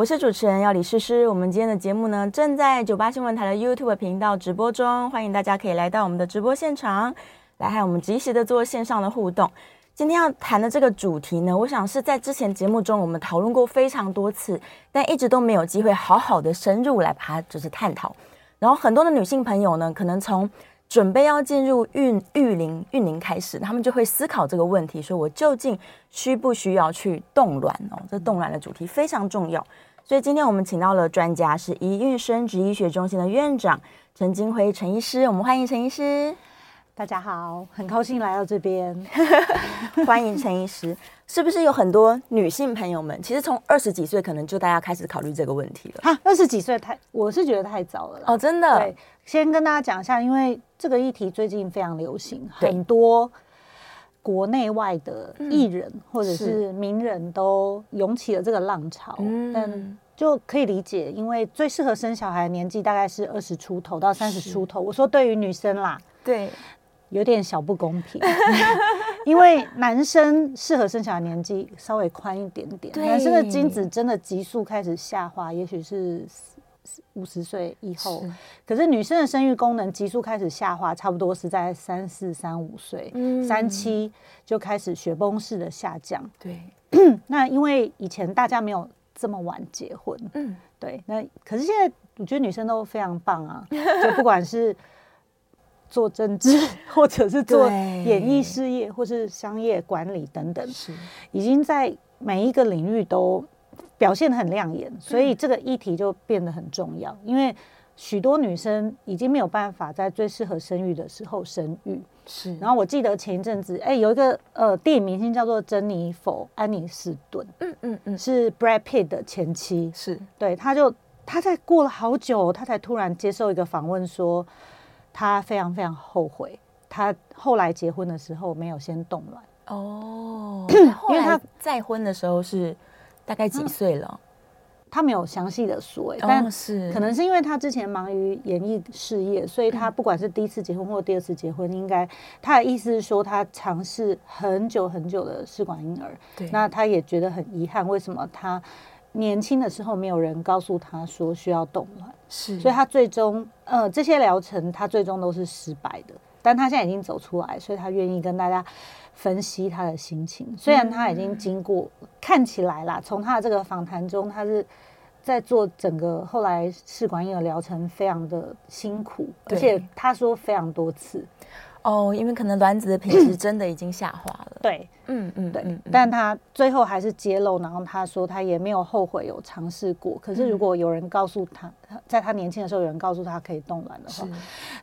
我是主持人要李诗诗。我们今天的节目呢，正在九八新闻台的 YouTube 频道直播中，欢迎大家可以来到我们的直播现场，来和我们及时的做线上的互动。今天要谈的这个主题呢，我想是在之前节目中我们讨论过非常多次，但一直都没有机会好好的深入来把它就是探讨。然后很多的女性朋友呢，可能从准备要进入孕育龄孕龄开始，她们就会思考这个问题：说我究竟需不需要去冻卵哦？这冻卵的主题非常重要。所以今天我们请到了专家，是一孕生殖医学中心的院长陈金辉陈医师。我们欢迎陈医师。大家好，很高兴来到这边，欢迎陈医师。是不是有很多女性朋友们，其实从二十几岁可能就大家开始考虑这个问题了？哈，二十几岁太，我是觉得太早了哦，真的。对，先跟大家讲一下，因为这个议题最近非常流行，很多国内外的艺人或者是名人都涌起了这个浪潮。嗯，但就可以理解，因为最适合生小孩的年纪大概是二十出头到三十出头。我说对于女生啦，对。有点小不公平，因为男生适合生小孩年纪稍微宽一点点，男生的精子真的急速开始下滑，也许是五十岁以后。是可是女生的生育功能急速开始下滑，差不多是在三四、三五岁，三七就开始雪崩式的下降。对，那因为以前大家没有这么晚结婚，嗯，对，那可是现在我觉得女生都非常棒啊，就不管是。做政治，或者是做演艺事业，或是商业管理等等，是已经在每一个领域都表现得很亮眼，所以这个议题就变得很重要。因为许多女生已经没有办法在最适合生育的时候生育。是。然后我记得前一阵子，哎，有一个呃电影明星叫做珍妮佛·安妮斯顿，嗯嗯嗯，是 Brad Pitt 的前妻。是。对，他就他在过了好久，他才突然接受一个访问说。他非常非常后悔，他后来结婚的时候没有先冻卵哦，因为他再婚的时候是大概几岁了？嗯、他没有详细的说，但是可能是因为他之前忙于演艺事业，所以他不管是第一次结婚或第二次结婚，应该他的意思是说他尝试很久很久的试管婴儿，对，那他也觉得很遗憾，为什么他？年轻的时候，没有人告诉他说需要冻卵，是，所以他最终，呃，这些疗程他最终都是失败的。但他现在已经走出来，所以他愿意跟大家分析他的心情。虽然他已经经过，嗯、看起来啦，从他的这个访谈中，他是在做整个后来试管婴儿疗程，非常的辛苦，而且他说非常多次。哦，因为可能卵子的品质 真的已经下滑了。对，嗯嗯对。但他最后还是揭露，然后他说他也没有后悔有尝试过。可是如果有人告诉他，在他年轻的时候有人告诉他可以冻卵的话，是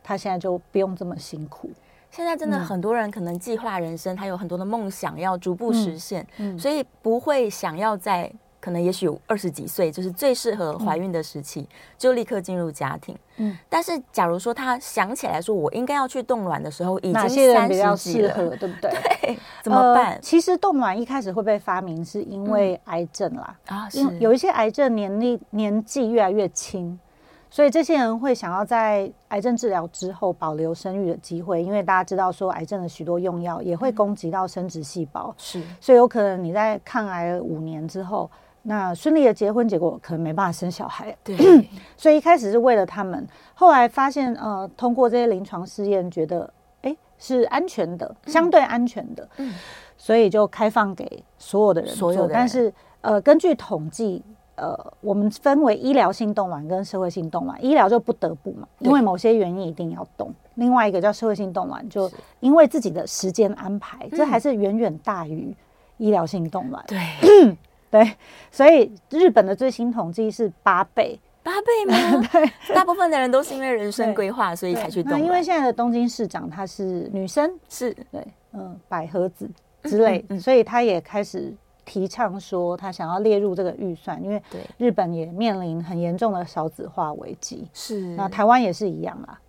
他现在就不用这么辛苦。现在真的很多人可能计划人生，他有很多的梦想要逐步实现，嗯，所以不会想要在。可能也许有二十几岁，就是最适合怀孕的时期，嗯、就立刻进入家庭。嗯，但是假如说他想起来说，我应该要去冻卵的时候，已经三十几了，对不对？对，怎么办？呃、其实冻卵一开始会被发明是因为癌症啦，嗯、啊，是有一些癌症年龄年纪越来越轻，所以这些人会想要在癌症治疗之后保留生育的机会，因为大家知道说癌症的许多用药也会攻击到生殖细胞，是、嗯，所以有可能你在抗癌五年之后。那顺利的结婚，结果可能没办法生小孩。对，所以一开始是为了他们，后来发现，呃，通过这些临床试验，觉得，哎，是安全的，相对安全的，嗯，所以就开放给所有的人做。所有的人。但是，呃，根据统计，呃，我们分为医疗性冻卵跟社会性冻卵。医疗就不得不嘛，因为某些原因一定要动。另外一个叫社会性冻卵，就因为自己的时间安排，这还是远远大于医疗性冻卵。对 对，所以日本的最新统计是八倍。八倍吗？对，大部分的人都是因为人生规划，所以才去冻卵。那因为现在的东京市长她是女生，是对，嗯，百合子之类，嗯嗯、所以她也开始提倡说，她想要列入这个预算，因为日本也面临很严重的少子化危机。是，那台湾也是一样啦。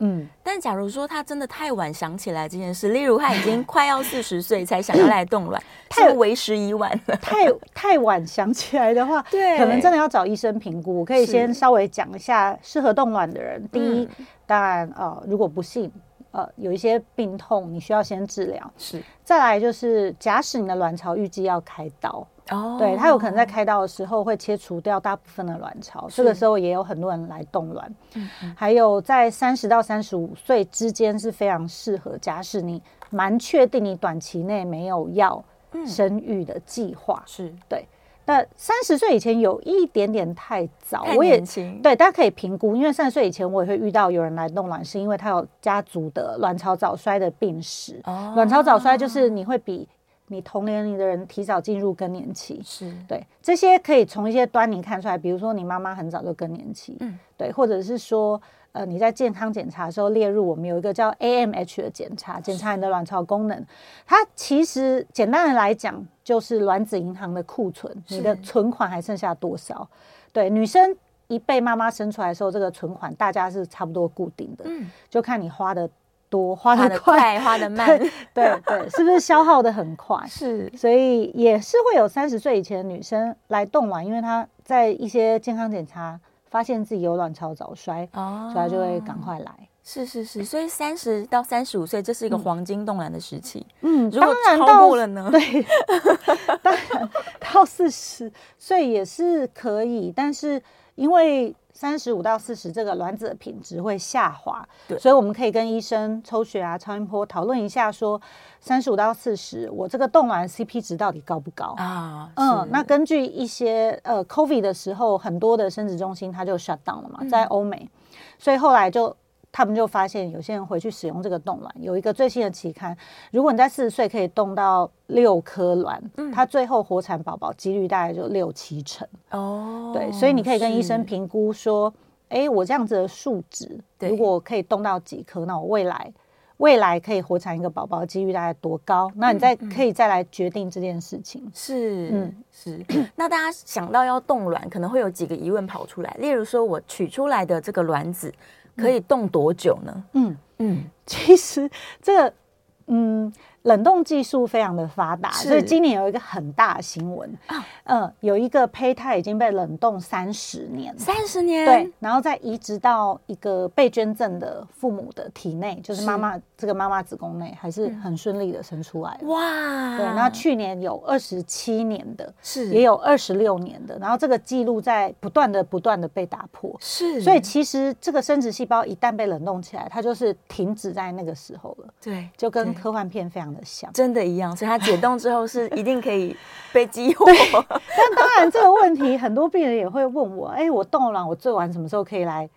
嗯，但假如说他真的太晚想起来这件事，例如他已经快要四十岁才想要来冻卵，太为时已晚了。太太晚想起来的话，对，可能真的要找医生评估。我可以先稍微讲一下适合冻卵的人。第一，嗯、当然呃，如果不幸呃有一些病痛，你需要先治疗。是，再来就是假使你的卵巢预计要开刀。哦，对，他有可能在开刀的时候会切除掉大部分的卵巢，这个时候也有很多人来冻卵。嗯，还有在三十到三十五岁之间是非常适合，假使你蛮确定你短期内没有要生育的计划，是对。那三十岁以前有一点点太早，我也对，大家可以评估，因为三十岁以前我也会遇到有人来冻卵，是因为他有家族的卵巢早衰的病史。哦，卵巢早衰就是你会比。你同年龄的人提早进入更年期，是。对这些可以从一些端倪看出来，比如说你妈妈很早就更年期，嗯，对，或者是说，呃，你在健康检查的时候列入我们有一个叫 AMH 的检查，检查你的卵巢功能，它其实简单的来讲就是卵子银行的库存，你的存款还剩下多少？对，女生一被妈妈生出来的时候，这个存款大家是差不多固定的，嗯，就看你花的。多花的快，花的慢，对对对，是不是消耗的很快？是，所以也是会有三十岁以前的女生来冻卵，因为她在一些健康检查发现自己有卵巢早衰，哦，所以她就会赶快来。是是是，所以三十到三十五岁这是一个黄金冻卵的时期。嗯，如果超过了呢？对，当然 到四十岁也是可以，但是因为。三十五到四十，这个卵子的品质会下滑，对，所以我们可以跟医生抽血啊、超音波讨论一下，说三十五到四十，我这个冻卵 CP 值到底高不高啊？嗯，那根据一些呃 COVID 的时候，很多的生殖中心它就 shut down 了嘛，在欧美，嗯、所以后来就。他们就发现有些人回去使用这个冻卵，有一个最新的期刊，如果你在四十岁可以冻到六颗卵，嗯，它最后活产宝宝几率大概就六七成哦。对，所以你可以跟医生评估说，哎是，我这样子的数值，如果可以冻到几颗，那我未来未来可以活产一个宝宝的几率大概多高？那你再可以再来决定这件事情。是，嗯，是。那大家想到要冻卵，可能会有几个疑问跑出来，例如说我取出来的这个卵子。可以冻多久呢？嗯嗯，其实这个嗯。冷冻技术非常的发达，所以今年有一个很大的新闻啊，嗯，有一个胚胎已经被冷冻三十年，三十年，对，然后再移植到一个被捐赠的父母的体内，就是妈妈这个妈妈子宫内，还是很顺利的生出来。哇，对，那去年有二十七年的，是，也有二十六年的，然后这个记录在不断的不断的被打破，是，所以其实这个生殖细胞一旦被冷冻起来，它就是停止在那个时候了，对，就跟科幻片非常。真的一样，所以它解冻之后是一定可以被激活。但当然，这个问题很多病人也会问我：哎，我冻卵，我最晚什么时候可以来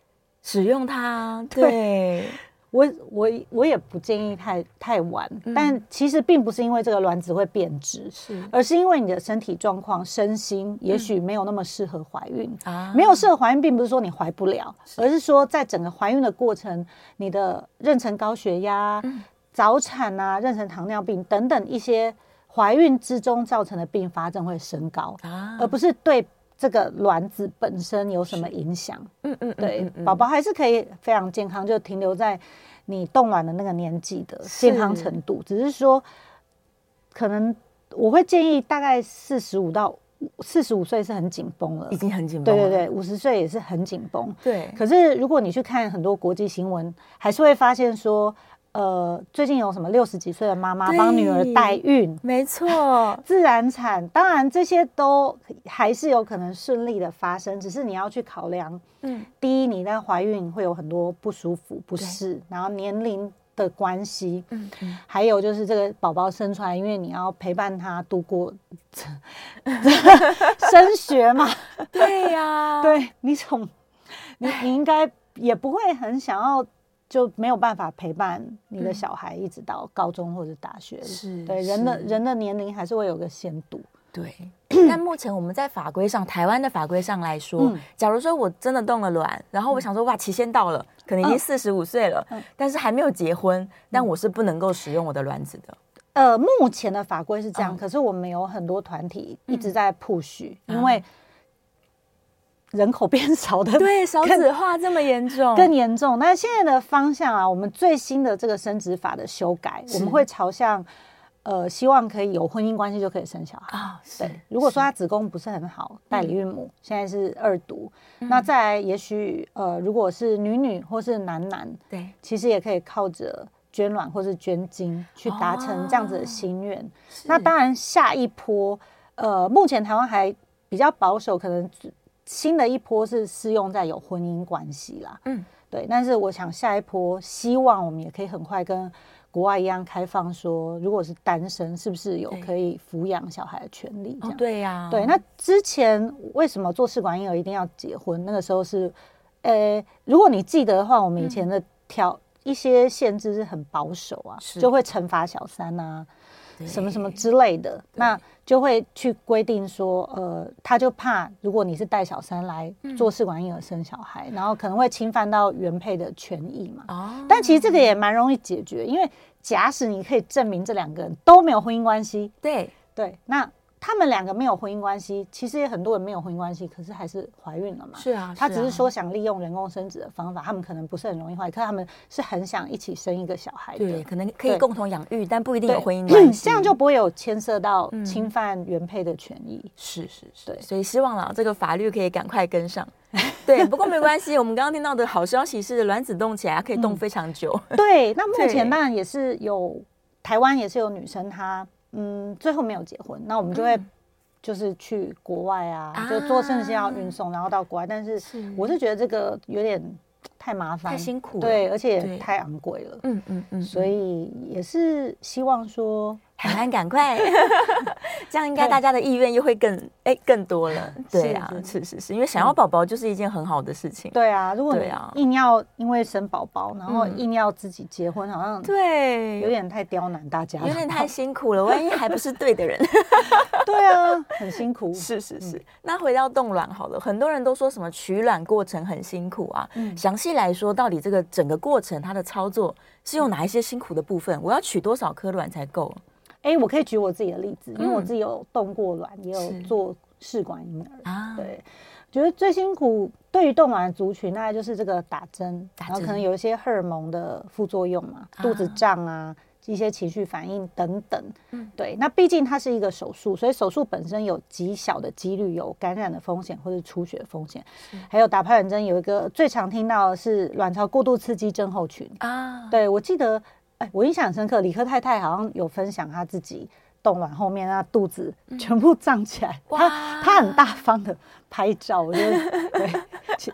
使用它？对。我我我也不建议太太晚，嗯、但其实并不是因为这个卵子会变质，是，而是因为你的身体状况、身心也许没有那么适合怀孕、嗯、啊。没有适合怀孕，并不是说你怀不了，而是说在整个怀孕的过程，你的妊娠高血压。嗯早产啊，妊娠糖尿病等等一些怀孕之中造成的并发症会升高啊，而不是对这个卵子本身有什么影响。嗯嗯，对，宝宝还是可以非常健康，就停留在你冻卵的那个年纪的健康程度，只是说可能我会建议大概四十五到四十五岁是很紧绷了，已经很紧绷。对对对，五十岁也是很紧绷。对，可是如果你去看很多国际新闻，还是会发现说。呃，最近有什么六十几岁的妈妈帮女儿代孕？没错，自然产，当然这些都还是有可能顺利的发生，只是你要去考量。嗯，第一，你在怀孕会有很多不舒服、不适，然后年龄的关系，嗯嗯，还有就是这个宝宝生出来，因为你要陪伴他度过 升学嘛，对呀、啊，对你从你你应该也不会很想要就没有办法陪伴你的小孩一直到高中或者大学，是对人的人的年龄还是会有个限度。对，但目前我们在法规上，台湾的法规上来说，嗯、假如说我真的动了卵，然后我想说哇，期限到了，可能已经四十五岁了，嗯、但是还没有结婚，但我是不能够使用我的卵子的。呃，目前的法规是这样，嗯、可是我们有很多团体一直在 push，、嗯、因为人口变少的，对少子化这么严重，更严重。但是现在的方向啊，我们最新的这个生殖法的修改，我们会朝向。呃，希望可以有婚姻关系就可以生小孩啊。对，如果说他子宫不是很好，代理孕母现在是二读，那再来也许呃，如果是女女或是男男，对，其实也可以靠着捐卵或是捐精去达成这样子的心愿。那当然，下一波呃，目前台湾还比较保守，可能新的一波是适用在有婚姻关系啦。嗯，对。但是我想下一波，希望我们也可以很快跟。国外一样开放说，如果是单身，是不是有可以抚养小孩的权利？这样、哦、对呀、啊，对。那之前为什么做试管婴儿一定要结婚？那个时候是，呃，如果你记得的话，我们以前的条、嗯、一些限制是很保守啊，就会惩罚小三啊。什么什么之类的，那就会去规定说，呃，他就怕如果你是带小三来做试管婴儿生小孩，然后可能会侵犯到原配的权益嘛。哦。但其实这个也蛮容易解决，因为假使你可以证明这两个人都没有婚姻关系，对对，那。他们两个没有婚姻关系，其实也很多人没有婚姻关系，可是还是怀孕了嘛。是啊，他只是说想利用人工生殖的方法，他们可能不是很容易怀孕，可是他们是很想一起生一个小孩的。对，可能可以共同养育，但不一定有婚姻关系。这样就不会有牵涉到侵犯原配的权益。是是是，对，所以希望啦，这个法律可以赶快跟上。对，不过没关系，我们刚刚听到的好消息是，卵子动起来可以动非常久。对，那目前当然也是有台湾也是有女生她。嗯，最后没有结婚，那我们就会就是去国外啊，嗯、就做肾上腺运送，然后到国外。但是我是觉得这个有点太麻烦，太辛苦了，对，而且也太昂贵了。嗯嗯嗯，所以也是希望说。还赶快，这样应该大家的意愿又会更哎更多了。对啊，是是是，因为想要宝宝就是一件很好的事情。对啊，如果你硬要因为生宝宝，然后硬要自己结婚，好像对有点太刁难大家，有点太辛苦了。万一还不是对的人，对啊，很辛苦。是是是。那回到冻卵好了，很多人都说什么取卵过程很辛苦啊。嗯，详细来说，到底这个整个过程它的操作是有哪一些辛苦的部分？我要取多少颗卵才够？哎，我可以举我自己的例子，因为我自己有冻过卵，嗯、也有做试管婴儿啊。对，觉得最辛苦对于冻卵的族群，大概就是这个打针，打然后可能有一些荷尔蒙的副作用嘛，啊、肚子胀啊，一些情绪反应等等。嗯，对，那毕竟它是一个手术，所以手术本身有极小的几率有感染的风险或者出血的风险。还有打排卵针有一个最常听到的是卵巢过度刺激症候群啊。对，我记得。哎，我印象很深刻，理科太太好像有分享她自己冻卵后面那肚子全部胀起来，她她很大方的拍照，我觉得 对，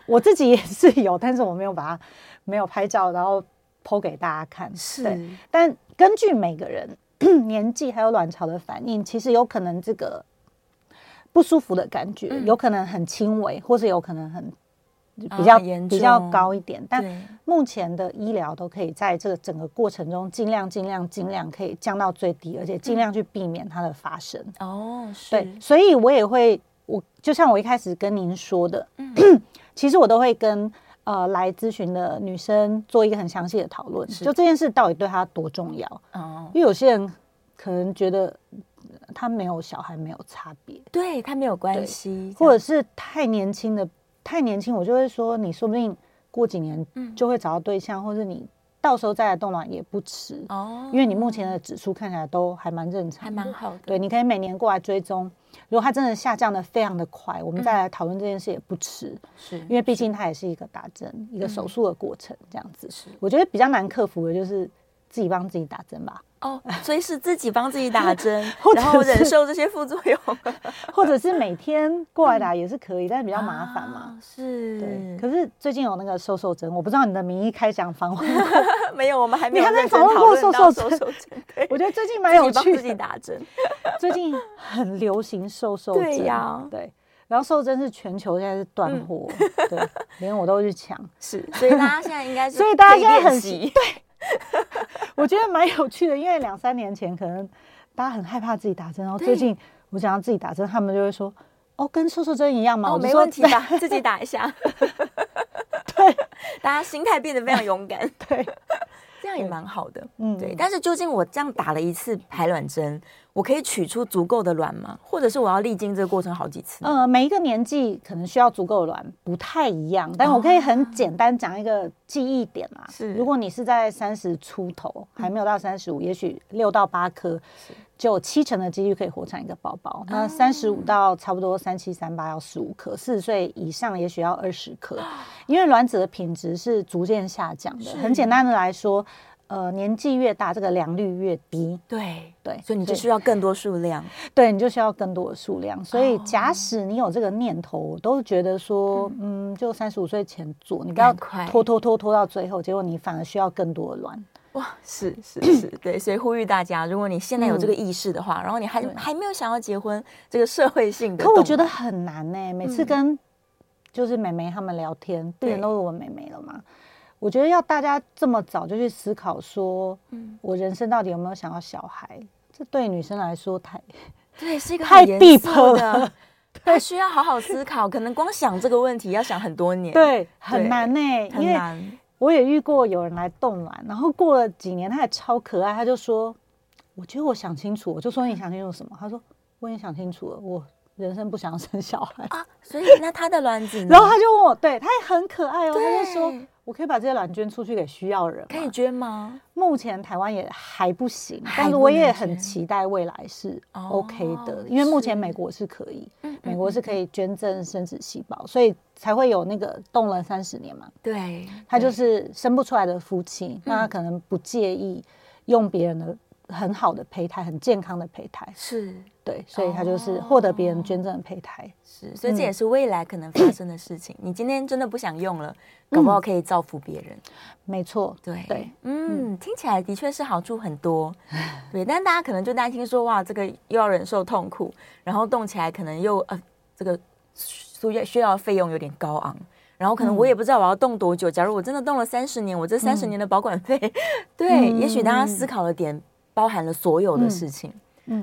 我自己也是有，但是我没有把它没有拍照，然后 po 给大家看。是，但根据每个人 年纪还有卵巢的反应，其实有可能这个不舒服的感觉有可能很轻微，或是有可能很。比较比较高一点，但目前的医疗都可以在这个整个过程中尽量尽量尽量可以降到最低，而且尽量去避免它的发生。哦，对，所以我也会，我就像我一开始跟您说的，其实我都会跟呃来咨询的女生做一个很详细的讨论，就这件事到底对她多重要。哦，因为有些人可能觉得他没有小孩没有差别，对他没有关系，或者是太年轻的。太年轻，我就会说，你说不定过几年就会找到对象，嗯、或者你到时候再来冻卵也不迟哦。因为你目前的指数看起来都还蛮正常，还蛮好的。对，你可以每年过来追踪，如果它真的下降的非常的快，我们再来讨论这件事也不迟。是、嗯，因为毕竟它也是一个打针、一个手术的过程，这样子。是，我觉得比较难克服的就是自己帮自己打针吧。哦，所以是自己帮自己打针，然后忍受这些副作用，或者是每天过来打也是可以，但是比较麻烦嘛。是，对，可是最近有那个瘦瘦针，我不知道你的名医开讲访问没有，我们还没有你还没访问过瘦瘦针。对，我觉得最近蛮有趣的，自己打针。最近很流行瘦瘦针，对呀，对。然后瘦针是全球现在是断货，对，连我都去抢。是，所以大家现在应该是，所以大家现在很对。我觉得蛮有趣的，因为两三年前可能大家很害怕自己打针，然后最近我想要自己打针，他们就会说。哦，跟瘦瘦针一样吗？哦，没问题吧，自己打一下。对，大家心态变得非常勇敢。对，这样也蛮好的。嗯，对。但是究竟我这样打了一次排卵针，我可以取出足够的卵吗？或者是我要历经这个过程好几次？呃，每一个年纪可能需要足够的卵不太一样，但我可以很简单讲一个记忆点嘛。是，如果你是在三十出头，还没有到三十五，也许六到八颗。就有七成的几率可以活产一个宝宝。那三十五到差不多三七三八要十五颗，四十岁以上也许要二十颗，因为卵子的品质是逐渐下降的。很简单的来说，呃，年纪越大，这个良率越低。对对，所以你就需要更多数量。对，你就需要更多的数量。所以假使你有这个念头，我都觉得说，嗯，就三十五岁前做，你不要拖拖拖拖到最后，结果你反而需要更多的卵。哇，是是是，对，所以呼吁大家，如果你现在有这个意识的话，嗯、然后你还还没有想要结婚，这个社会性的，可我觉得很难呢。每次跟就是妹妹他们聊天，病人、嗯、都是我妹妹了嘛。我觉得要大家这么早就去思考说，嗯，我人生到底有没有想要小孩？这对女生来说太 对，是一个太 deep 的，太需要好好思考。可能光想这个问题要想很多年，对，很难呢，很难。我也遇过有人来冻卵，然后过了几年，他也超可爱，他就说：“我觉得我想清楚。”我就说：“你想清楚什么？”他说：“我也想清楚了，我人生不想生小孩啊。”所以那他的卵子，然后他就问我，对，他也很可爱哦，他就说：“我可以把这些卵捐出去给需要人，可以捐吗？”目前台湾也还不行，但是我也很期待未来是 OK 的，哦、因为目前美国是可以，美国是可以捐赠生殖细胞，所以。才会有那个冻了三十年嘛？对，他就是生不出来的夫妻，那他可能不介意用别人的很好的胚胎，很健康的胚胎，是对，所以他就是获得别人捐赠的胚胎，是，所以这也是未来可能发生的事情。嗯、你今天真的不想用了，搞不好可以造福别人。没错，对对，嗯，嗯。听起来的确是好处很多，对，但大家可能就担心说，哇，这个又要忍受痛苦，然后动起来可能又呃这个。需要需要费用有点高昂，然后可能我也不知道我要动多久。假如我真的动了三十年，我这三十年的保管费，嗯、对，嗯、也许大家思考的点包含了所有的事情，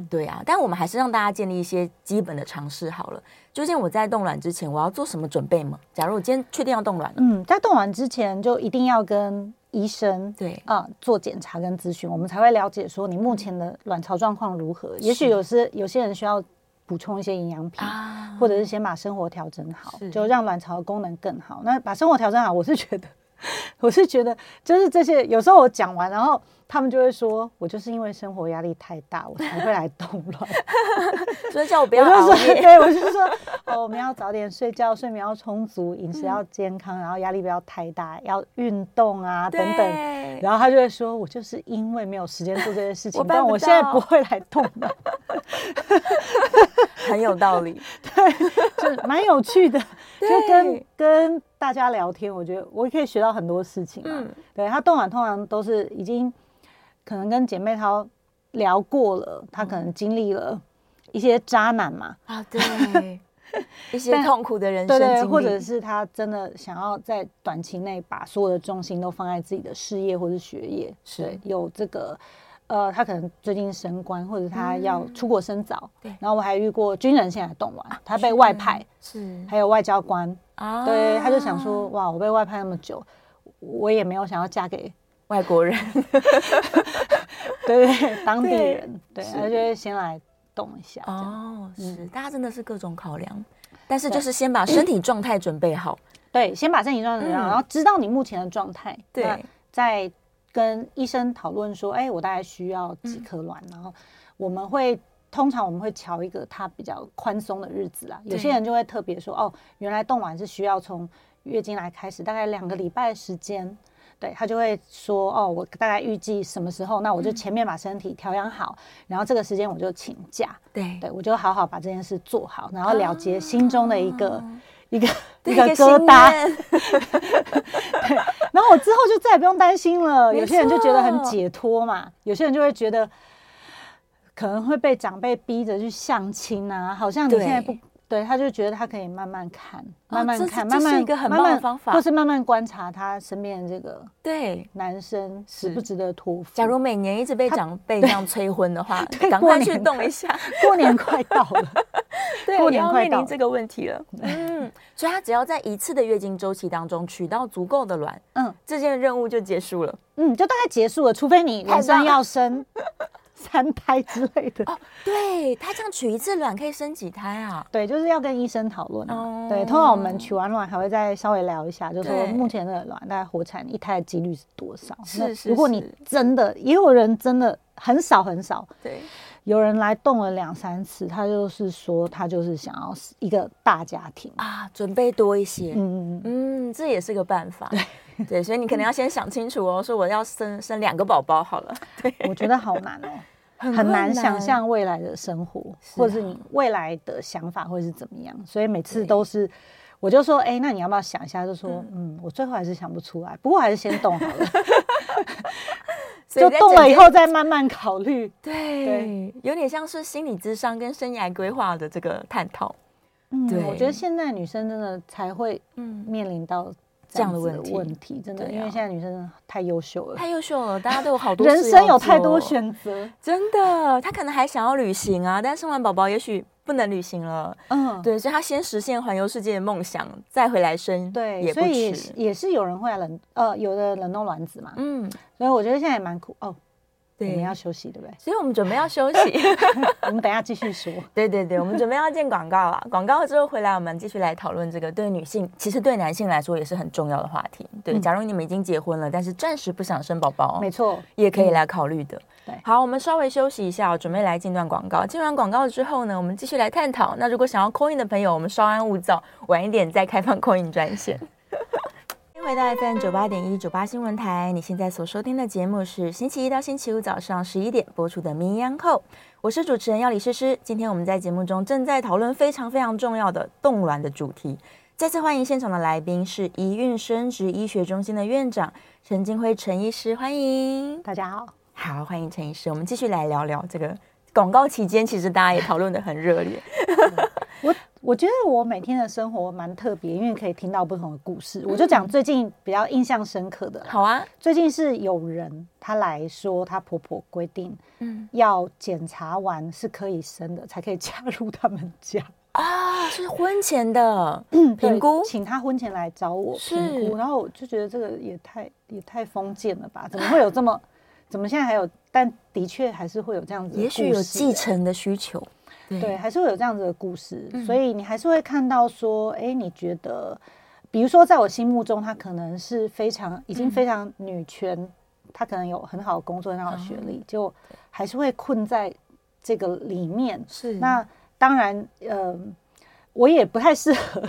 对啊。但我们还是让大家建立一些基本的常识好了。究竟我在冻卵之前，我要做什么准备吗？假如我今天确定要冻卵了，嗯，在冻卵之前就一定要跟医生对啊、呃、做检查跟咨询，我们才会了解说你目前的卵巢状况如何。也许有些有些人需要。补充一些营养品，啊、或者是先把生活调整好，就让卵巢的功能更好。那把生活调整好，我是觉得，我是觉得，就是这些。有时候我讲完，然后。他们就会说，我就是因为生活压力太大，我才会来动乱，所以叫我不要熬夜。对，我就说，哦，我们要早点睡觉，睡眠要充足，饮食要健康，然后压力不要太大，要运动啊等等。然后他就会说，我就是因为没有时间做这些事情，但我现在不会来动乱。很有道理，对，就蛮有趣的，就跟跟大家聊天，我觉得我也可以学到很多事情嘛。对，他冻卵通常都是已经。可能跟姐妹淘聊过了，他可能经历了一些渣男嘛啊，对，一些痛苦的人生对，对，或者是他真的想要在短期内把所有的重心都放在自己的事业或是学业，是有这个呃，他可能最近升官，或者他要出国深造，对。然后我还遇过军人，现在动完，他被外派，是。还有外交官。啊，对，他就想说哇，我被外派那么久，我也没有想要嫁给。外国人，对对，当地人，对，他就会先来动一下。哦，是，大家真的是各种考量，但是就是先把身体状态准备好，对，先把身体状态准备好，然后知道你目前的状态，对，再跟医生讨论说，哎，我大概需要几颗卵，然后我们会通常我们会瞧一个他比较宽松的日子啊，有些人就会特别说，哦，原来冻卵是需要从月经来开始，大概两个礼拜的时间。对，他就会说哦，我大概预计什么时候，那我就前面把身体调养好，嗯、然后这个时间我就请假。对，对我就好好把这件事做好，然后了结心中的一个、哦、一个一个疙瘩。对，然后我之后就再也不用担心了。有些人就觉得很解脱嘛，有些人就会觉得可能会被长辈逼着去相亲啊，好像你现在不。对，他就觉得他可以慢慢看，慢慢看，慢慢一个很棒的方法，或是慢慢观察他身边的这个对男生值不值得托付。假如每年一直被长 辈这样催婚的话，赶快去动一下。过年快到了，对，过年快到，面临这个问题了。嗯，所以他只要在一次的月经周期当中取到足够的卵，嗯，这件任务就结束了。嗯，就大概结束了，除非你马上要生。三胎之类的哦，对，他这样取一次卵可以生几胎啊？对，就是要跟医生讨论。哦，对，通常我们取完卵还会再稍微聊一下，就是说目前的卵大概活产一胎的几率是多少？是是。如果你真的，也有人真的很少很少，对，有人来动了两三次，他就是说他就是想要一个大家庭啊，准备多一些。嗯嗯嗯，这也是个办法。对对，所以你可能要先想清楚哦，说我要生生两个宝宝好了。对，我觉得好难哦。很难想象未来的生活，或者是你未来的想法会是怎么样，所以每次都是，我就说，哎，那你要不要想一下？就说，嗯，我最后还是想不出来，不过还是先动好了，就动了以后再慢慢考虑。对，有点像是心理智商跟生涯规划的这个探讨。嗯，对，我觉得现在女生真的才会面临到。这样的问题，问题真的，因为现在女生太优秀了，太优秀了，大家都有好 多人生有太多选择，真的。她可能还想要旅行啊，但生完宝宝也许不能旅行了。嗯，对，所以她先实现环游世界的梦想，再回来生，对，也不。所以也是有人会来冷，呃，有的冷冻卵子嘛。嗯，所以我觉得现在也蛮苦哦。对，我们要休息，对不对？所以我们准备要休息，我们等一下继续说。对对对，我们准备要进广告了。广告之后回来，我们继续来讨论这个对女性，其实对男性来说也是很重要的话题。对，假如你们已经结婚了，但是暂时不想生宝宝，没错，也可以来考虑的。对，好，我们稍微休息一下，准备来进段广告。进完广告之后呢，我们继续来探讨。那如果想要 call in 的朋友，我们稍安勿躁，晚一点再开放 call in 专线。回到 FM 九八点一九八新闻台，你现在所收听的节目是星期一到星期五早上十一点播出的《名医央叩》，我是主持人要李诗诗。今天我们在节目中正在讨论非常非常重要的冻卵的主题。再次欢迎现场的来宾是宜蕴生殖医学中心的院长陈金辉陈医师，欢迎大家好，好欢迎陈医师。我们继续来聊聊这个广告期间，其实大家也讨论的很热烈。我。我觉得我每天的生活蛮特别，因为可以听到不同的故事。我就讲最近比较印象深刻的。好啊，最近是有人他来说，他婆婆规定，嗯，要检查完是可以生的，才可以 加入他们家啊，是婚前的评估，请他婚前来找我评估，然后我就觉得这个也太也太封建了吧？怎么会有这么？怎么现在还有？但的确还是会有这样子，也许有继承的需求。对，对，还是会有这样子的故事，嗯、所以你还是会看到说，哎，你觉得，比如说，在我心目中，她可能是非常已经非常女权，她、嗯、可能有很好的工作、很好的学历，嗯、就还是会困在这个里面。是，那当然，嗯、呃。我也不太适合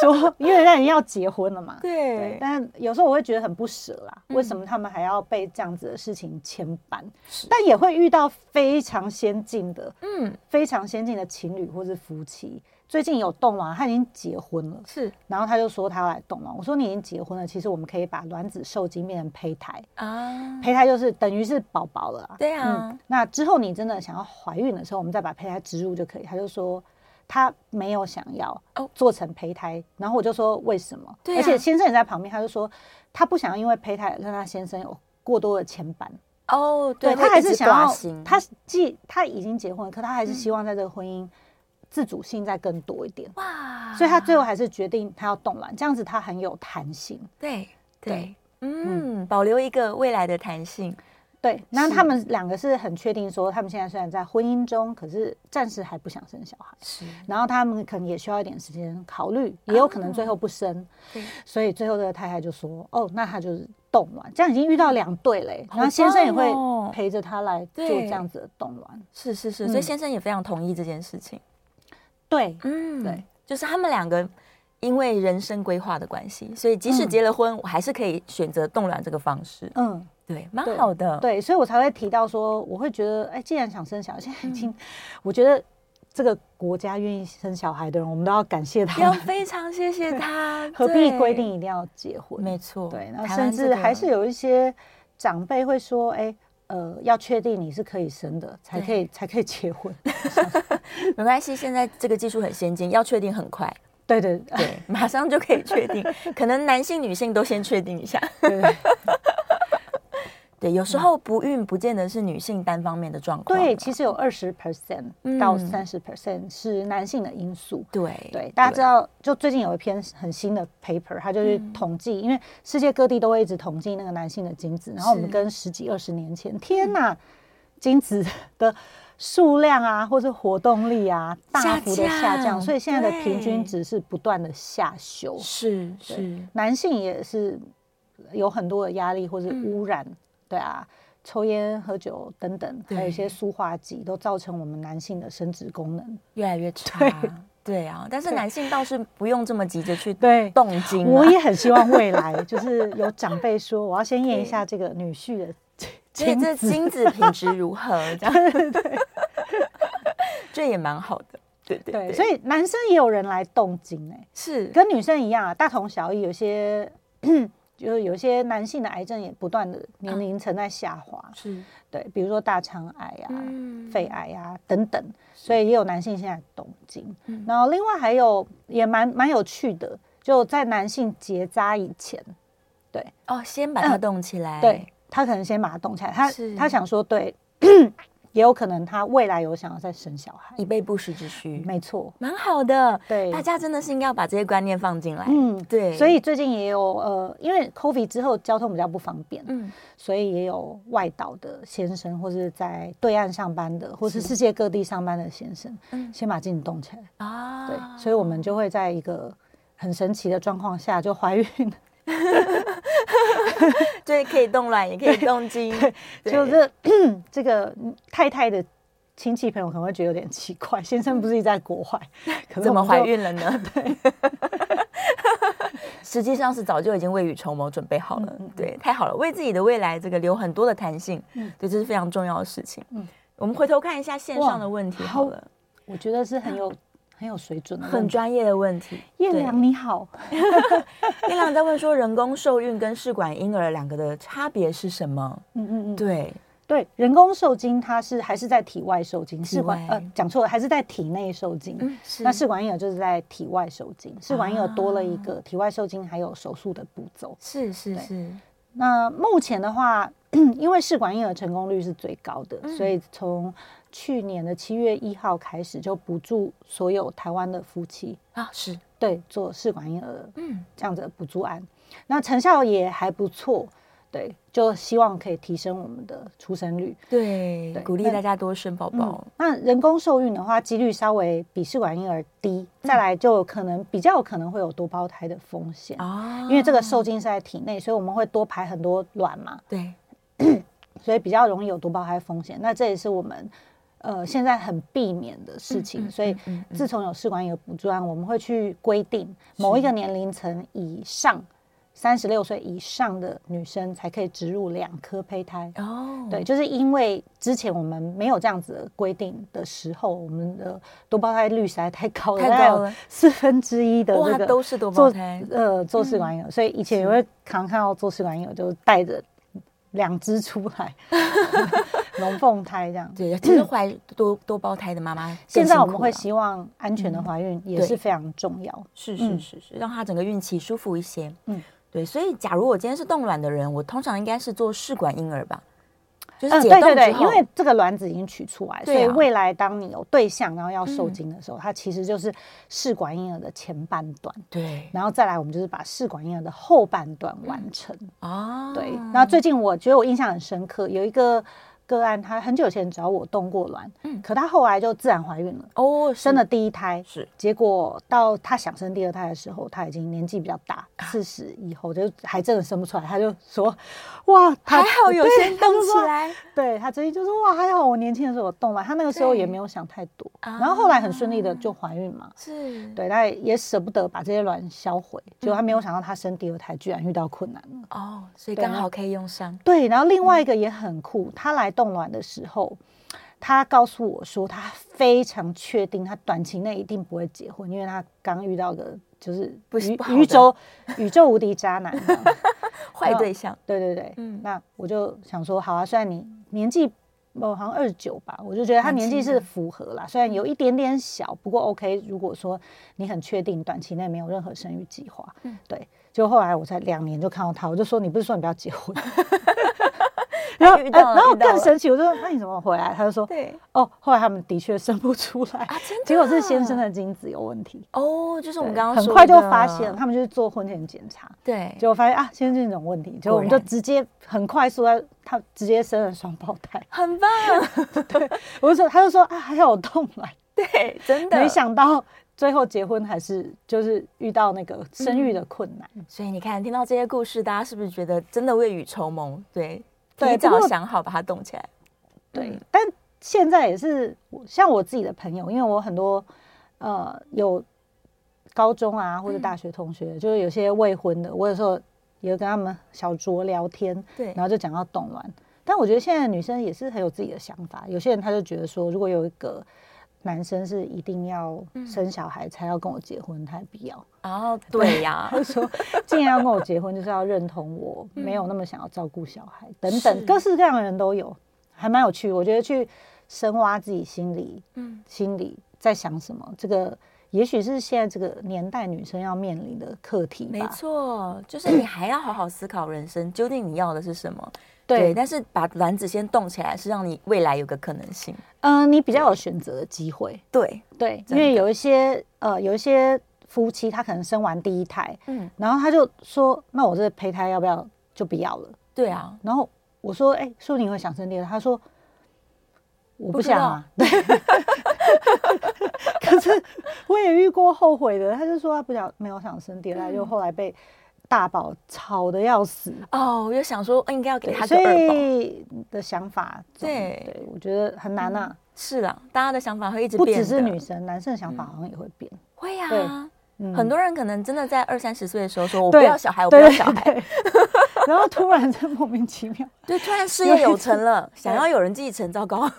说，因为人家人要结婚了嘛。对，对。但有时候我会觉得很不舍啦，为什么他们还要被这样子的事情牵绊？是。但也会遇到非常先进的，嗯，非常先进的情侣或是夫妻，最近有冻卵，他已经结婚了。是。然后他就说他要来冻卵，我说你已经结婚了，其实我们可以把卵子受精变成胚胎啊，胚胎就是等于是宝宝了。对啊。那之后你真的想要怀孕的时候，我们再把胚胎植入就可以。他就说。他没有想要做成胚胎，然后我就说为什么？而且先生也在旁边，他就说他不想要因为胚胎让他先生有过多的牵绊。哦，对，他还是想要，他既他已经结婚了，可他还是希望在这个婚姻自主性再更多一点。哇！所以他最后还是决定他要冻卵，这样子他很有弹性。对对，嗯，保留一个未来的弹性。对，那他们两个是很确定说，他们现在虽然在婚姻中，可是暂时还不想生小孩。是，然后他们可能也需要一点时间考虑，也有可能最后不生。对，所以最后这个太太就说：“哦，那他就是冻卵。”这样已经遇到两对嘞，然后先生也会陪着他来做这样子的冻卵。是是是，所以先生也非常同意这件事情。对，嗯，对，就是他们两个因为人生规划的关系，所以即使结了婚，我还是可以选择冻卵这个方式。嗯。对，蛮好的。对，所以我才会提到说，我会觉得，哎，既然想生小孩，现在已经，嗯、我觉得这个国家愿意生小孩的人，我们都要感谢他，要非常谢谢他。何必规定一定要结婚？没错，对，那甚至还是有一些长辈会说，哎。呃，要确定你是可以生的，才可以才可以结婚。没关系，现在这个技术很先进，要确定很快。对对对，马上就可以确定。可能男性、女性都先确定一下。对。对，有时候不孕不见得是女性单方面的状况。对，其实有二十 percent 到三十 percent 是男性的因素。对对，大家知道，就最近有一篇很新的 paper，它就是统计，因为世界各地都会一直统计那个男性的精子，然后我们跟十几二十年前，天哪，精子的数量啊，或者活动力啊，大幅的下降，所以现在的平均值是不断的下修。是是，男性也是有很多的压力或者污染。对啊，抽烟、喝酒等等，还有一些塑化剂，都造成我们男性的生殖功能越来越差。对，对啊，但是男性倒是不用这么急着去对动精。我也很希望未来就是有长辈说，我要先验一下这个女婿的精子，这精子品质如何？这样对 这也蛮好的。对对对，所以男生也有人来动精哎，是跟女生一样啊，大同小异，有些。就是有些男性的癌症也不断的年龄层在下滑，是。对，比如说大肠癌啊、肺癌啊等等，所以也有男性现在动精。然后另外还有也蛮蛮有趣的，就在男性结扎以前，对。哦，先把它动起来，对，他可能先把它动起来，他他想说对。也有可能他未来有想要再生小孩，以备不时之需。没错，蛮好的。对，大家真的是应该要把这些观念放进来。嗯，对。所以最近也有呃，因为 COVID 之后交通比较不方便，嗯，所以也有外岛的先生，或是在对岸上班的，或是世界各地上班的先生，嗯，先把自己动起来啊。对，所以我们就会在一个很神奇的状况下就怀孕。对，可以动卵，也可以动精。就是 这个太太的亲戚朋友可能会觉得有点奇怪，先生不是一直在国外，怎么怀孕了呢？对，实际上是早就已经未雨绸缪，准备好了。对，太好了，为自己的未来这个留很多的弹性。嗯，对，这是非常重要的事情。嗯，我们回头看一下线上的问题好了，我觉得是很有。很有水准的，很专业的问题。叶良你好，叶良在问说，人工受孕跟试管婴儿两个的差别是什么？嗯嗯嗯，对对，人工受精它是还是在体外受精，试管呃讲错了，还是在体内受精。那试管婴儿就是在体外受精，试管婴儿多了一个体外受精，还有手术的步骤。是是是。那目前的话，因为试管婴儿成功率是最高的，所以从去年的七月一号开始，就补助所有台湾的夫妻啊，是对做试管婴儿，嗯，这样子的补助案，那成效也还不错，对，就希望可以提升我们的出生率，对，鼓励大家多生宝宝。那人工受孕的话，几率稍微比试管婴儿低，再来就可能比较有可能会有多胞胎的风险啊，因为这个受精是在体内，所以我们会多排很多卵嘛，对，所以比较容易有多胞胎风险。那这也是我们。呃，现在很避免的事情，嗯、所以自从有试管婴儿补助案，我们会去规定某一个年龄层以上，三十六岁以上的女生才可以植入两颗胚胎。哦，对，就是因为之前我们没有这样子的规定的时候，我们的多胞胎率实在太高了，太高了，四分之一的这个都是多胞胎，呃，做试管婴儿，嗯、所以以前也会常看到做试管婴儿就带着两只出来。龙凤胎这样，对，其实怀多多胞胎的妈妈，现在我们会希望安全的怀孕也是非常重要，是是是是，让她整个孕期舒服一些。嗯，对，所以假如我今天是冻卵的人，我通常应该是做试管婴儿吧。就是对对对，因为这个卵子已经取出来，所以未来当你有对象，然后要受精的时候，它其实就是试管婴儿的前半段。对，然后再来，我们就是把试管婴儿的后半段完成。哦，对。然后最近我觉得我印象很深刻，有一个。个案，他很久前找我动过卵，嗯，可他后来就自然怀孕了，哦，生了第一胎，是，结果到他想生第二胎的时候，他已经年纪比较大，四十以后就还真的生不出来，他就说，哇，还好有先动起来，对他直接就说，哇，还好我年轻的时候我动了，他那个时候也没有想太多，然后后来很顺利的就怀孕嘛，是，对，他也舍不得把这些卵销毁，结果他没有想到他生第二胎居然遇到困难了，哦，所以刚好可以用上，对，然后另外一个也很酷，他来。冻卵的时候，他告诉我说，他非常确定他短期内一定不会结婚，因为他刚遇到的就是不是宇宙宇宙无敌渣男，坏对象。对对对，嗯，那我就想说，好啊，虽然你年纪。哦，好像二十九吧，我就觉得他年纪是符合啦，虽然有一点点小，不过 OK。如果说你很确定短期内没有任何生育计划，嗯，对，就后来我才两年就看到他，我就说你不是说你不要结婚？然后，然后更神奇，我就说那你怎么回来？他就说对，哦，后来他们的确生不出来。啊，真的，结果是先生的精子有问题。哦，就是我们刚刚很快就发现，他们就是做婚前检查，对，结果发现啊，先生这种问题，结果我们就直接很快速在他直接生了双胞胎，很棒，对，我就说他就说啊，还有冻卵，对，真的，没想到最后结婚还是就是遇到那个生育的困难，所以你看听到这些故事，大家是不是觉得真的未雨绸缪？对。提早想好把它动起来，对。嗯、但现在也是像我自己的朋友，因为我很多呃有高中啊或者大学同学，嗯、就是有些未婚的，我有时候也跟他们小酌聊天，对，然后就讲到动卵。但我觉得现在的女生也是很有自己的想法，有些人他就觉得说，如果有一个。男生是一定要生小孩才要跟我结婚，他还必要。哦，对呀，他说既然要跟我结婚，就是要认同我没有那么想要照顾小孩，等等各式各样的人都有，还蛮有趣。我觉得去深挖自己心里，嗯，心里在想什么，这个也许是现在这个年代女生要面临的课题吧。没错，就是你还要好好思考人生究竟你要的是什么。对，但是把卵子先冻起来，是让你未来有个可能性。嗯，你比较有选择的机会。对对，因为有一些呃，有一些夫妻他可能生完第一胎，嗯，然后他就说：“那我这胚胎要不要就不要了？”对啊。然后我说：“哎，说你会想生第二胎？”他说：“我不想啊。”对。可是我也遇过后悔的，他就说他不想，没有想生第二胎，就后来被。大宝吵得要死哦，我就想说，应该要给他个二宝。的想法，对对，我觉得很难呐。是啊，大家的想法会一直变。不只是女生，男生的想法好像也会变。会呀，很多人可能真的在二三十岁的时候说：“我不要小孩，我不要小孩。”然后突然就莫名其妙，对，突然事业有成了，想要有人继承，糟糕。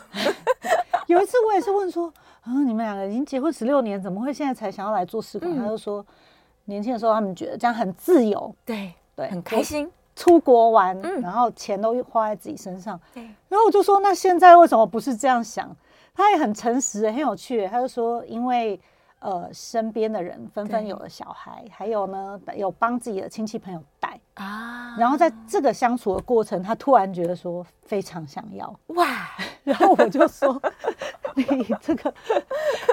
有一次我也是问说：“啊，你们两个已经结婚十六年，怎么会现在才想要来做试管？”他就说。年轻的时候，他们觉得这样很自由，对对，很开心，出国玩，嗯，然后钱都花在自己身上，对。然后我就说，那现在为什么不是这样想？他也很诚实，很有趣。他就说，因为呃，身边的人纷纷有了小孩，还有呢，有帮自己的亲戚朋友带啊。然后在这个相处的过程，他突然觉得说非常想要哇。然后我就说，你这个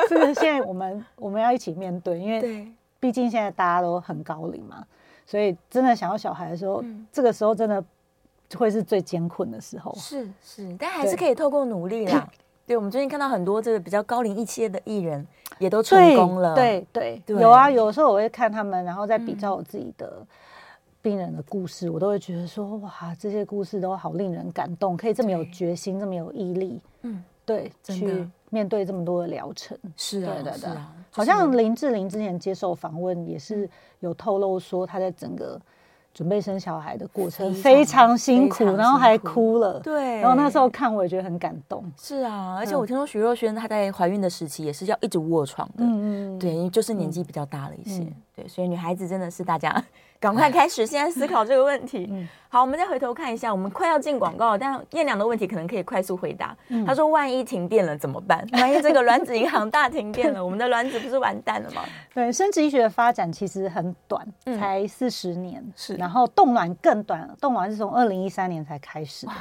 这个现在我们我们要一起面对，因为。毕竟现在大家都很高龄嘛，所以真的想要小孩的时候，嗯、这个时候真的会是最艰困的时候。是是，但还是可以透过努力啦。对，我们最近看到很多这个比较高龄一些的艺人也都成功了。对对，有啊，有时候我会看他们，然后再比较我自己的病人的故事，嗯、我都会觉得说，哇，这些故事都好令人感动，可以这么有决心，这么有毅力。嗯，对，真的去面对这么多的疗程。是啊，对对对。好像林志玲之前接受访问也是有透露说，她在整个准备生小孩的过程非常辛苦，然后还哭了。对，然后那时候看我也觉得很感动。是啊，而且我听说徐若瑄她在怀孕的时期也是要一直卧床的。嗯嗯，对，就是年纪比较大了一些。对，所以女孩子真的是大家。赶快开始，现在思考这个问题。嗯，好，我们再回头看一下，我们快要进广告了，但燕良的问题可能可以快速回答。嗯，他说：“万一停电了怎么办？万一这个卵子银行大停电了，我们的卵子不是完蛋了吗？” 对，生殖医学的发展其实很短，才四十年。是，然后冻卵更短，冻卵是从二零一三年才开始的。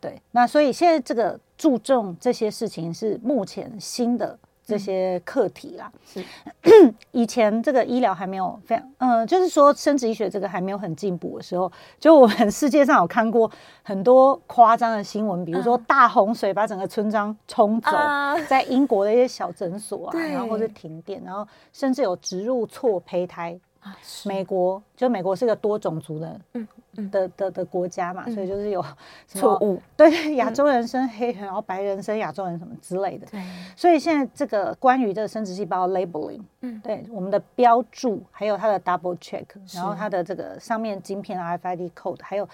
对，那所以现在这个注重这些事情是目前新的。这些课题啦，是。以前这个医疗还没有非常，嗯，就是说生殖医学这个还没有很进步的时候，就我们世界上有看过很多夸张的新闻，比如说大洪水把整个村庄冲走，在英国的一些小诊所啊，然后或者停电，然后甚至有植入错胚胎。美国就美国是个多种族的，嗯，的的的国家嘛，所以就是有错误，对亚洲人生黑人，然后白人生亚洲人什么之类的。对，所以现在这个关于这个生殖细胞 labeling，嗯，对，我们的标注，还有它的 double check，然后它的这个上面晶片 RFID code，还有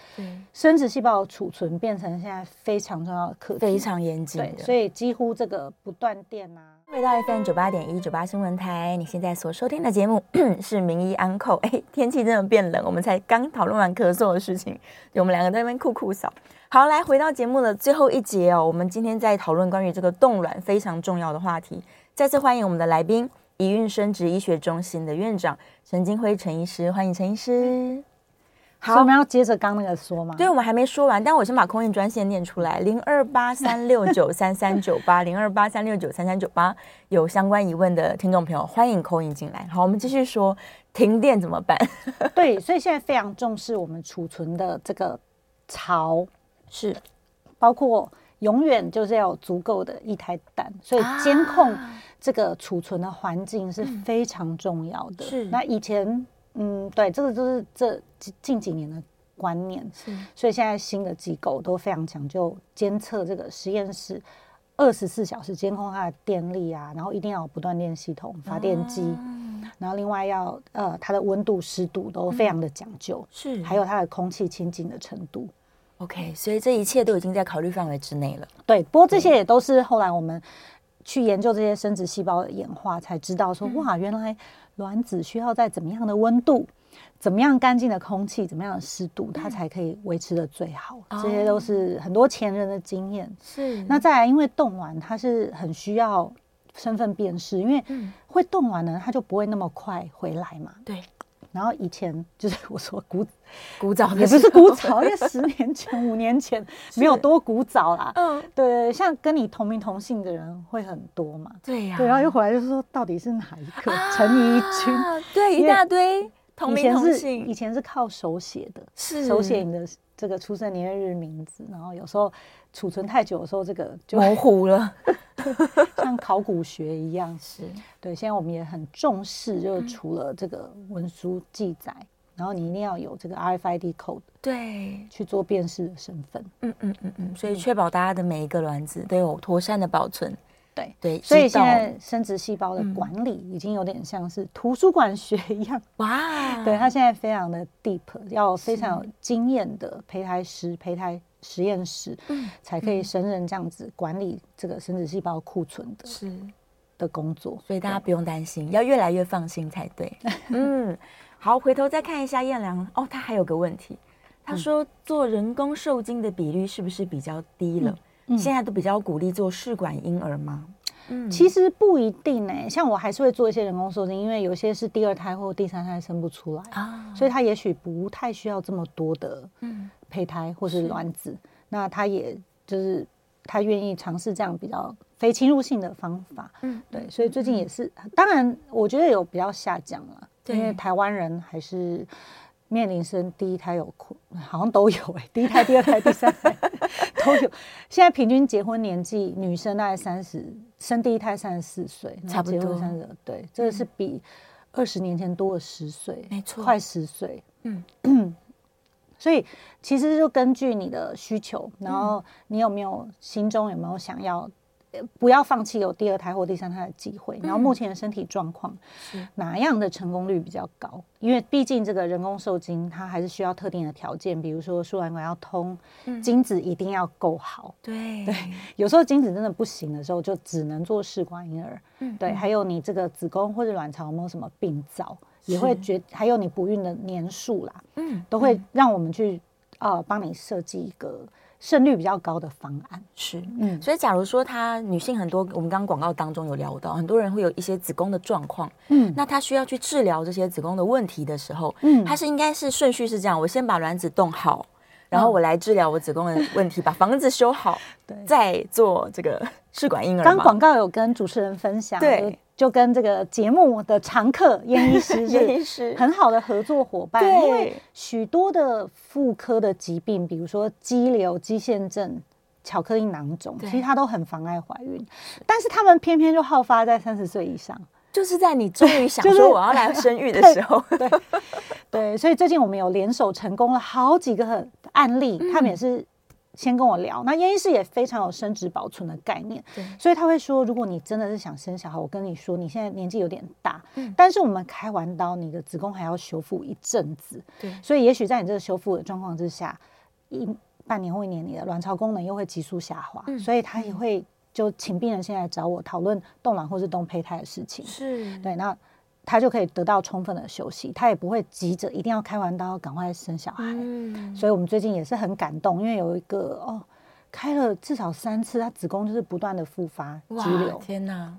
生殖细胞的储存，变成现在非常重要的课题，非常严谨。对，所以几乎这个不断电啊。回到 FM 九八点一九八新闻台，你现在所收听的节目 是名医安扣。哎，天气真的变冷，我们才刚讨论完咳嗽的事情，我们两个在那边酷酷扫。好，来回到节目的最后一节哦，我们今天在讨论关于这个冻卵非常重要的话题。再次欢迎我们的来宾，一孕生殖医学中心的院长陈金辉陈医师，欢迎陈医师。好，我们要接着刚那个说吗？对，我们还没说完，但我先把空运专线念出来：零二八三六九三三九八，零二八三六九三三九八。有相关疑问的听众朋友，欢迎 call in 进来。好，我们继续说停电怎么办？对，所以现在非常重视我们储存的这个槽，是包括永远就是要有足够的一台蛋，所以监控这个储存的环境是非常重要的。是，那以前。嗯，对，这个就是这近几年的观念，是，所以现在新的机构都非常讲究监测这个实验室二十四小时监控它的电力啊，然后一定要有不断电系统、发电机，啊、然后另外要呃它的温度、湿度都非常的讲究，嗯、是，还有它的空气清净的程度。OK，所以这一切都已经在考虑范围之内了。对，不过这些也都是后来我们去研究这些生殖细胞的演化才知道说，说、嗯、哇，原来。卵子需要在怎么样的温度、怎么样干净的空气、怎么样的湿度，它才可以维持的最好。嗯、这些都是很多前人的经验。是。那再来，因为冻卵它是很需要身份辨识，因为会冻卵呢，它就不会那么快回来嘛。对。然后以前就是我说古 古早，也不是古早，因为十年前、五年前 没有多古早啦。嗯，对，像跟你同名同姓的人会很多嘛。对呀。对，然后又回来就是说，到底是哪一个陈怡君？对，一大堆同名同姓。以前是靠手写的，是手写你的这个出生年月日名字，然后有时候储存太久的时候，这个就模糊了。像考古学一样，是对。现在我们也很重视，就是除了这个文书记载，然后你一定要有这个 RFID code，对，去做辨识的身份。嗯嗯嗯嗯，所以确保大家的每一个卵子都有妥善的保存。对对，所以现在生殖细胞的管理已经有点像是图书馆学一样。哇，对，它现在非常的 deep，要非常有经验的胚胎师、胚胎。实验室，嗯，才可以胜任这样子管理这个生殖细胞库存的，是。的工作，所以大家不用担心，要越来越放心才对。嗯，好，回头再看一下燕良哦，他还有个问题，他说做人工受精的比率是不是比较低了？嗯，现在都比较鼓励做试管婴儿吗？嗯，其实不一定呢，像我还是会做一些人工受精，因为有些是第二胎或第三胎生不出来啊，所以他也许不太需要这么多的嗯。胚胎或是卵子，那他也就是他愿意尝试这样比较非侵入性的方法，嗯，对，所以最近也是，嗯、当然我觉得有比较下降了，因为台湾人还是面临生第一胎有困，好像都有哎、欸，第一胎、第二胎、第三胎 都有。现在平均结婚年纪，女生大概三十，生第一胎三十四岁，差不多三十，对，这个是比二十年前多了十岁，没错，快十岁，嗯。所以其实就根据你的需求，然后你有没有心中有没有想要，不要放弃有第二胎或第三胎的机会，然后目前的身体状况，哪样的成功率比较高？因为毕竟这个人工受精它还是需要特定的条件，比如说输卵管要通，精子一定要够好。对对，有时候精子真的不行的时候，就只能做试管婴儿。对，还有你这个子宫或者卵巢有没有什么病灶？也会觉，还有你不孕的年数啦，嗯，都会让我们去呃帮你设计一个胜率比较高的方案。是，嗯，所以假如说她女性很多，我们刚刚广告当中有聊到，很多人会有一些子宫的状况，嗯，那她需要去治疗这些子宫的问题的时候，嗯，她是应该是顺序是这样，我先把卵子冻好，然后我来治疗我子宫的问题，把房子修好，对，再做这个试管婴儿。刚广告有跟主持人分享，对。就跟这个节目的常客燕医师是 很好的合作伙伴，对因为许多的妇科的疾病，比如说肌瘤、肌腺症、巧克力囊肿，其实它都很妨碍怀孕，但是他们偏偏就好发在三十岁以上。就是在你终于想 说我要来生育的时候，对对，对，所以最近我们有联手成功了好几个案例，嗯、他们也是。先跟我聊，那验医师也非常有生殖保存的概念，所以他会说，如果你真的是想生小孩，我跟你说，你现在年纪有点大，嗯，但是我们开完刀，你的子宫还要修复一阵子，对，所以也许在你这个修复的状况之下，一半年或一年，你的卵巢功能又会急速下滑，嗯，所以他也会就请病人先来找我讨论冻卵或是冻胚胎的事情，是。对，那。他就可以得到充分的休息，他也不会急着一定要开完刀赶快生小孩。嗯，所以我们最近也是很感动，因为有一个哦，开了至少三次，他子宫就是不断的复发肌瘤。天哪！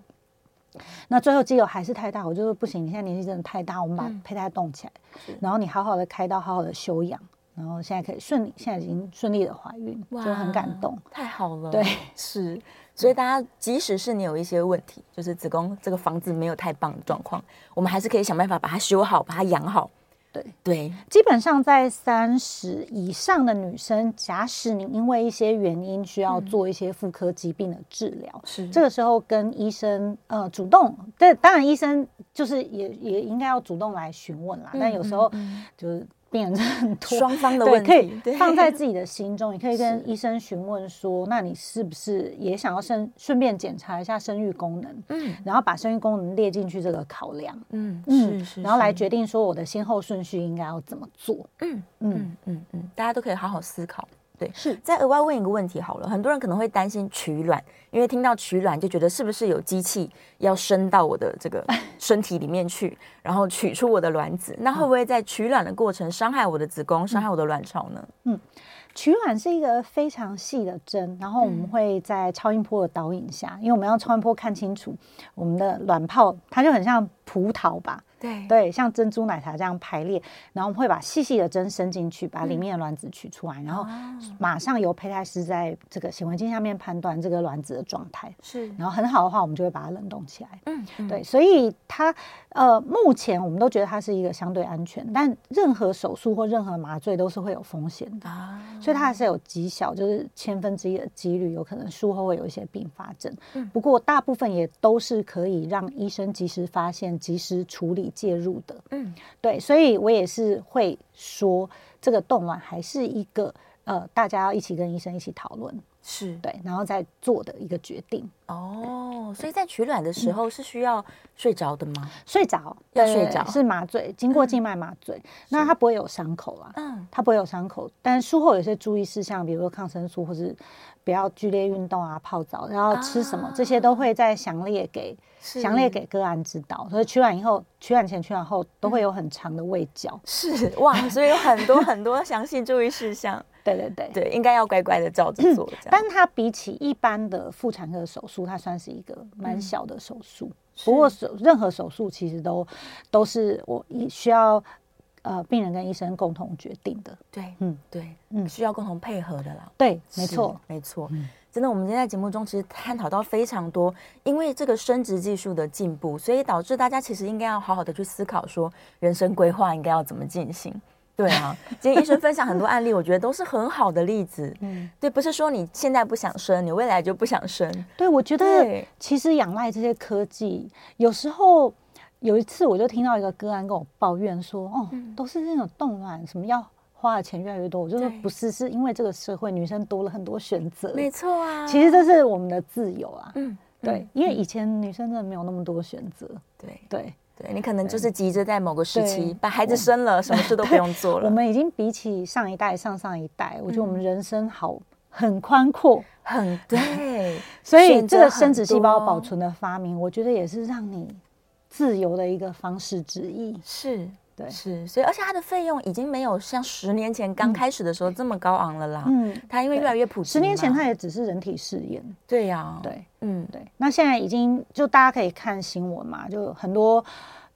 那最后肌瘤还是太大，我就说不行，你现在年纪真的太大，我们把胚胎冻起来，嗯，然后你好好的开刀，好好的休养，然后现在可以顺利，现在已经顺利的怀孕，就很感动，太好了。对，是。所以大家，即使是你有一些问题，就是子宫这个房子没有太棒的状况，我们还是可以想办法把它修好，把它养好。对对，基本上在三十以上的女生，假使你因为一些原因需要做一些妇科疾病的治疗，是、嗯、这个时候跟医生呃主动，对，当然医生就是也也应该要主动来询问啦，嗯、但有时候就是。病人真的很多，双方的问题可以放在自己的心中。你可以跟医生询问说：“那你是不是也想要生？顺便检查一下生育功能？嗯，然后把生育功能列进去这个考量。嗯嗯，是是，然后来决定说我的先后顺序应该要怎么做。嗯嗯嗯嗯，大家都可以好好思考。”对，是。再额外问一个问题好了，很多人可能会担心取卵，因为听到取卵就觉得是不是有机器要伸到我的这个 身体里面去，然后取出我的卵子，那会不会在取卵的过程伤害我的子宫，伤害我的卵巢呢？嗯，取卵是一个非常细的针，然后我们会在超音波的导引下，因为我们要超音波看清楚我们的卵泡，它就很像葡萄吧。对对，像珍珠奶茶这样排列，然后我们会把细细的针伸进去，把里面的卵子取出来，嗯、然后马上由胚胎师在这个显微镜下面判断这个卵子的状态。是，然后很好的话，我们就会把它冷冻起来。嗯，嗯对，所以它呃，目前我们都觉得它是一个相对安全，但任何手术或任何麻醉都是会有风险的，啊、所以它还是有极小，就是千分之一的几率有可能术后会有一些并发症。嗯，不过大部分也都是可以让医生及时发现、及时处理。介入的，嗯，对，所以我也是会说，这个冻卵还是一个呃，大家要一起跟医生一起讨论，是对，然后再做的一个决定。哦，所以在取卵的时候是需要睡着的吗？嗯、睡着，要睡着，是麻醉，经过静脉麻醉，嗯、那它不会有伤口啊，嗯，它不会有伤口，但术后有些注意事项，比如说抗生素或是。不要剧烈运动啊，泡澡，然后吃什么，啊、这些都会在详列给详是列给个案指导。所以取卵以后、取卵前、取卵后都会有很长的卫教。是哇，所以有很多很多详细注意事项。对对对对，应该要乖乖的照着做。嗯、但它比起一般的妇产科手术，它算是一个蛮小的手术。嗯、不过手任何手术其实都都是我一需要。呃，病人跟医生共同决定的，对，嗯，对，嗯，需要共同配合的啦，对，没错，没错，嗯，真的，我们今天在节目中其实探讨到非常多，因为这个生殖技术的进步，所以导致大家其实应该要好好的去思考，说人生规划应该要怎么进行。对啊，今天医生分享很多案例，我觉得都是很好的例子。嗯，对，不是说你现在不想生，你未来就不想生。对，我觉得其实仰赖这些科技，有时候。有一次，我就听到一个个案跟我抱怨说：“哦，都是那种冻卵，什么要花的钱越来越多。”我就说：“不是，是因为这个社会女生多了很多选择。”没错啊，其实这是我们的自由啊。嗯，对，因为以前女生真的没有那么多选择。对对对，你可能就是急着在某个时期把孩子生了，什么事都不用做了。我们已经比起上一代、上上一代，我觉得我们人生好很宽阔，很 对。所以这个生殖细胞保存的发明，我觉得也是让你。自由的一个方式之一，是对，是，所以而且它的费用已经没有像十年前刚开始的时候这么高昂了啦。嗯，它因为越来越普及，十年前它也只是人体试验。对呀，对，嗯，对。那现在已经就大家可以看新闻嘛，就很多，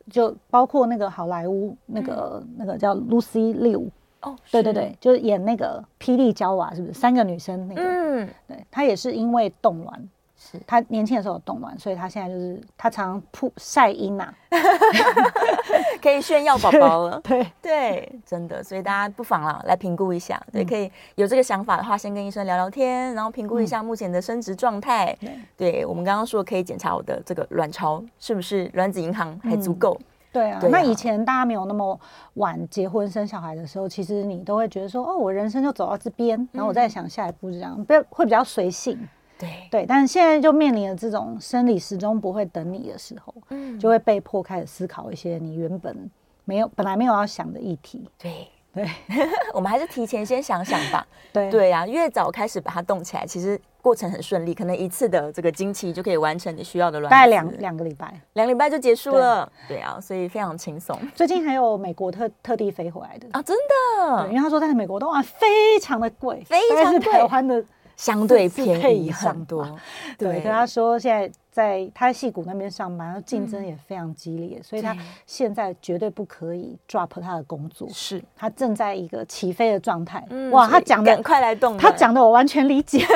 就包括那个好莱坞那个那个叫 Lucy Liu 哦，对对对，就是演那个霹雳娇娃，是不是三个女生那个？嗯，对，她也是因为冻卵。是。他年轻的时候有冻卵，所以他现在就是他常常曝晒阴呐，可以炫耀宝宝了。对。对，真的，所以大家不妨啦来评估一下，对，可以有这个想法的话，先跟医生聊聊天，然后评估一下目前的生殖状态。对，我们刚刚说可以检查我的这个卵巢是不是卵子银行还足够。对啊，那以前大家没有那么晚结婚生小孩的时候，其实你都会觉得说，哦，我人生就走到这边，然后我再想下一步这样，不会比较随性。对对，但是现在就面临了这种生理时钟不会等你的时候，嗯，就会被迫开始思考一些你原本没有、本来没有要想的议题。对对，我们还是提前先想想吧。对对呀，越早开始把它动起来，其实过程很顺利，可能一次的这个经期就可以完成你需要的卵子，大概两两个礼拜，两礼拜就结束了。对啊，所以非常轻松。最近还有美国特特地飞回来的啊，真的，因为他说在美国的话非常的贵，非常贵，台湾的。相对便宜很多，对，跟他说现在在他在矽谷那边上班，竞争也非常激烈，所以他现在绝对不可以 drop 他的工作，是。他正在一个起飞的状态。哇，他讲的快来动，他讲的我完全理解。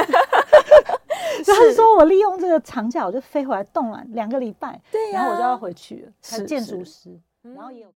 他说我利用这个长假，我就飞回来动了两个礼拜，对，然后我就要回去了，他建筑师，然后也有。